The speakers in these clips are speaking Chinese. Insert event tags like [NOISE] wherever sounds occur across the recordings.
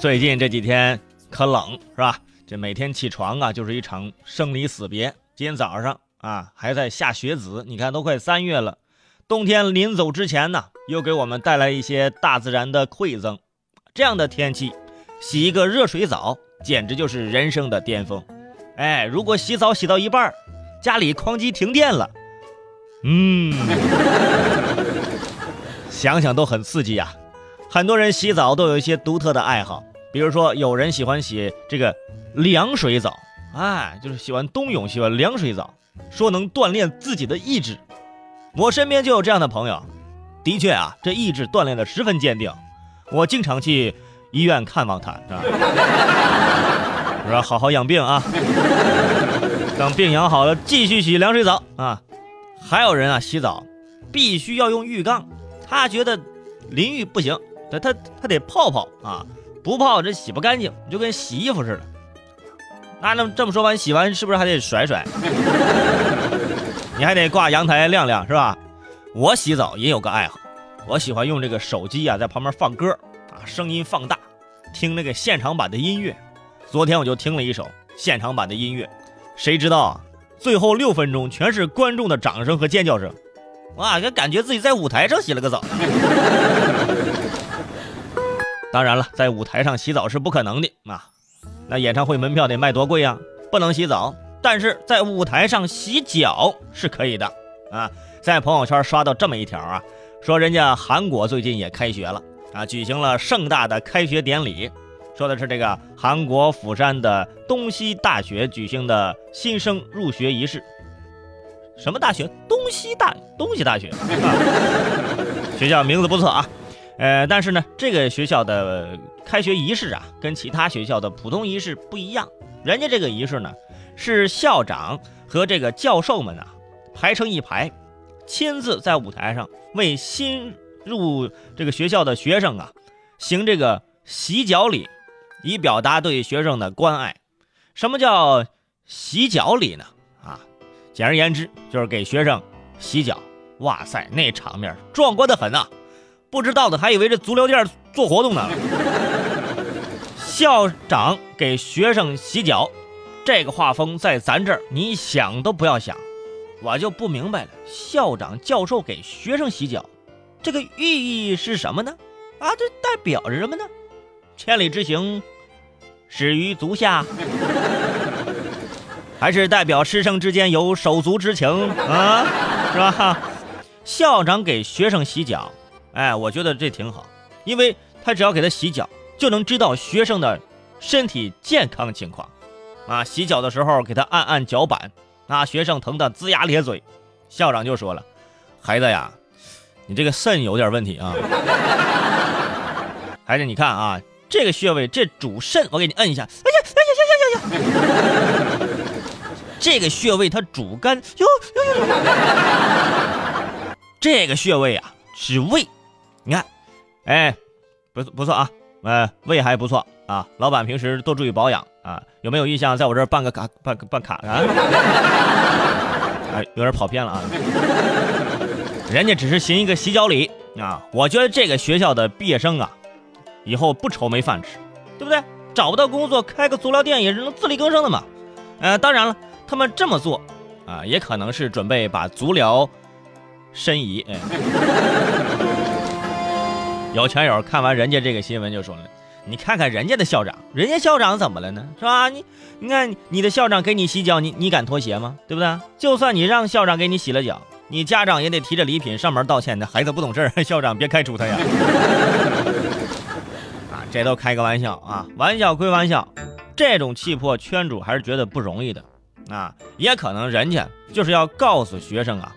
最近这几天可冷是吧？这每天起床啊，就是一场生离死别。今天早上啊，还在下雪子，你看都快三月了，冬天临走之前呢，又给我们带来一些大自然的馈赠。这样的天气，洗一个热水澡，简直就是人生的巅峰。哎，如果洗澡洗到一半，家里哐叽停电了，嗯，想想都很刺激呀。很多人洗澡都有一些独特的爱好，比如说有人喜欢洗这个凉水澡，哎，就是喜欢冬泳，喜欢凉水澡，说能锻炼自己的意志。我身边就有这样的朋友，的确啊，这意志锻炼的十分坚定。我经常去医院看望他，是吧？[LAUGHS] 我说好好养病啊，等病养好了继续洗凉水澡啊。还有人啊，洗澡必须要用浴缸，他觉得淋浴不行。他他他得泡泡啊，不泡这洗不干净，就跟洗衣服似的。那那这么说完，洗完是不是还得甩甩？[LAUGHS] 你还得挂阳台晾晾是吧？我洗澡也有个爱好，我喜欢用这个手机啊，在旁边放歌啊，声音放大，听那个现场版的音乐。昨天我就听了一首现场版的音乐，谁知道啊，最后六分钟全是观众的掌声和尖叫声，哇，就感觉自己在舞台上洗了个澡。当然了，在舞台上洗澡是不可能的啊！那演唱会门票得卖多贵呀？不能洗澡，但是在舞台上洗脚是可以的啊！在朋友圈刷到这么一条啊，说人家韩国最近也开学了啊，举行了盛大的开学典礼，说的是这个韩国釜山的东西大学举行的新生入学仪式。什么大学？东西大东西大学，啊 [LAUGHS] 学校名字不错啊。呃，但是呢，这个学校的开学仪式啊，跟其他学校的普通仪式不一样。人家这个仪式呢，是校长和这个教授们啊，排成一排，亲自在舞台上为新入这个学校的学生啊，行这个洗脚礼，以表达对学生的关爱。什么叫洗脚礼呢？啊，简而言之，就是给学生洗脚。哇塞，那场面壮观的很呐！不知道的还以为这足疗店做活动呢。校长给学生洗脚，这个画风在咱这儿你想都不要想。我就不明白了，校长教授给学生洗脚，这个寓意是什么呢？啊，这代表着什么呢？千里之行，始于足下，还是代表师生之间有手足之情啊？是吧？校长给学生洗脚。哎，我觉得这挺好，因为他只要给他洗脚，就能知道学生的身体健康情况。啊，洗脚的时候给他按按脚板，啊，学生疼得龇牙咧嘴，校长就说了：“孩子呀，你这个肾有点问题啊。孩子，你看啊，这个穴位这主肾，我给你摁一下。哎呀，哎呀呀呀呀呀！这个穴位它主肝，哟哟哟哟。这个穴位啊是胃。”你看，哎，不不错啊，呃，胃还不错啊。老板平时多注意保养啊。有没有意向在我这儿办个卡，办办卡啊？[LAUGHS] 哎，有点跑偏了啊。人家只是行一个洗脚礼啊。我觉得这个学校的毕业生啊，以后不愁没饭吃，对不对？找不到工作，开个足疗店也是能自力更生的嘛。呃，当然了，他们这么做啊，也可能是准备把足疗申遗。哎。有圈友看完人家这个新闻就说了：“你看看人家的校长，人家校长怎么了呢？是吧？你你看你的校长给你洗脚，你你敢脱鞋吗？对不对？就算你让校长给你洗了脚，你家长也得提着礼品上门道歉那。孩子不懂事儿 [LAUGHS] 校长别开除他呀！[LAUGHS] 啊，这都开个玩笑啊，玩笑归玩笑，这种气魄圈主还是觉得不容易的啊。也可能人家就是要告诉学生啊，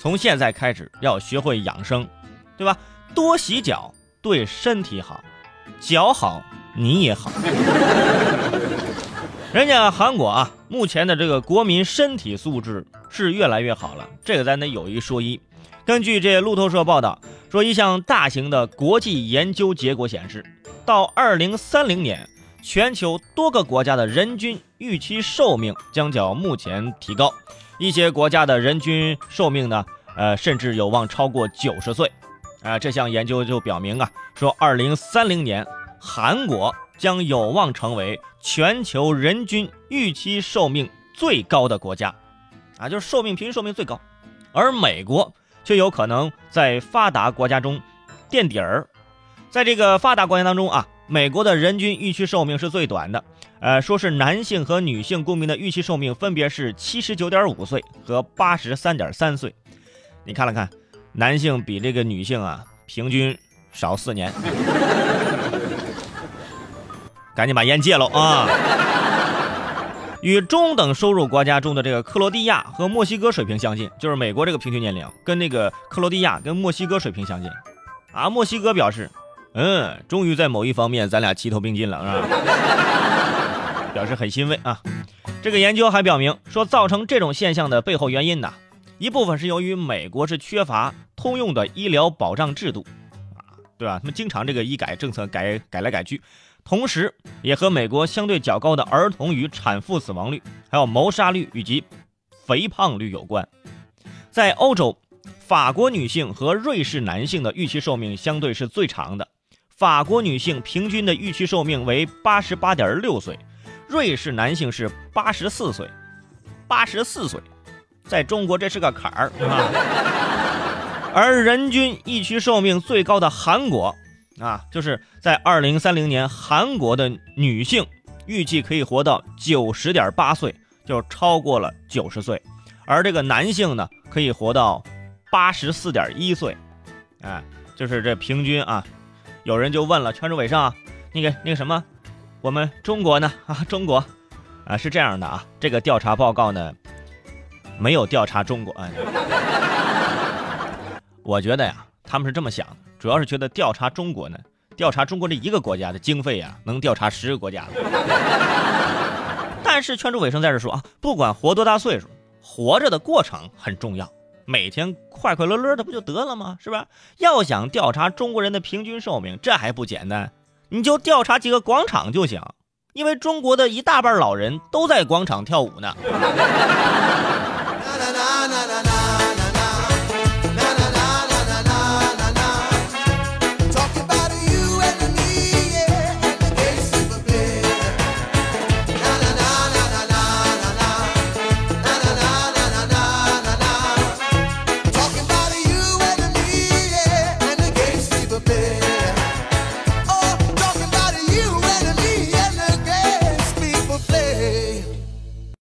从现在开始要学会养生，对吧？”多洗脚对身体好，脚好你也好。[LAUGHS] 人家韩国啊，目前的这个国民身体素质是越来越好了，这个咱得有一说一。根据这路透社报道说，一项大型的国际研究结果显示，到二零三零年，全球多个国家的人均预期寿命将较目前提高，一些国家的人均寿命呢，呃，甚至有望超过九十岁。啊，这项研究就表明啊，说二零三零年韩国将有望成为全球人均预期寿命最高的国家，啊，就是寿命平均寿命最高，而美国却有可能在发达国家中垫底儿。在这个发达国家当中啊，美国的人均预期寿命是最短的，呃，说是男性和女性公民的预期寿命分别是七十九点五岁和八十三点三岁。你看了看，男性比这个女性啊平均少四年。[LAUGHS] 赶紧把烟戒了啊！与中等收入国家中的这个克罗地亚和墨西哥水平相近，就是美国这个平均年龄跟那个克罗地亚跟墨西哥水平相近，啊，墨西哥表示，嗯，终于在某一方面咱俩齐头并进了，是吧？[LAUGHS] 表示很欣慰啊。这个研究还表明说，造成这种现象的背后原因呢，一部分是由于美国是缺乏通用的医疗保障制度，啊，对吧？他们经常这个医改政策改改来改去。同时，也和美国相对较高的儿童与产妇死亡率、还有谋杀率以及肥胖率有关。在欧洲，法国女性和瑞士男性的预期寿命相对是最长的。法国女性平均的预期寿命为八十八点六岁，瑞士男性是八十四岁。八十四岁，在中国这是个坎儿啊。[LAUGHS] 而人均预期寿命最高的韩国。啊，就是在二零三零年，韩国的女性预计可以活到九十点八岁，就超过了九十岁，而这个男性呢，可以活到八十四点一岁，哎，就是这平均啊。有人就问了，圈主伟上，那个那个什么，我们中国呢？啊，中国啊是这样的啊，这个调查报告呢没有调查中国，哎，我觉得呀，他们是这么想的。主要是觉得调查中国呢，调查中国这一个国家的经费呀，能调查十个国家。但是圈住尾声在这说啊，不管活多大岁数，活着的过程很重要，每天快快乐乐的不就得了吗？是吧？要想调查中国人的平均寿命，这还不简单，你就调查几个广场就行，因为中国的一大半老人都在广场跳舞呢。na na na na.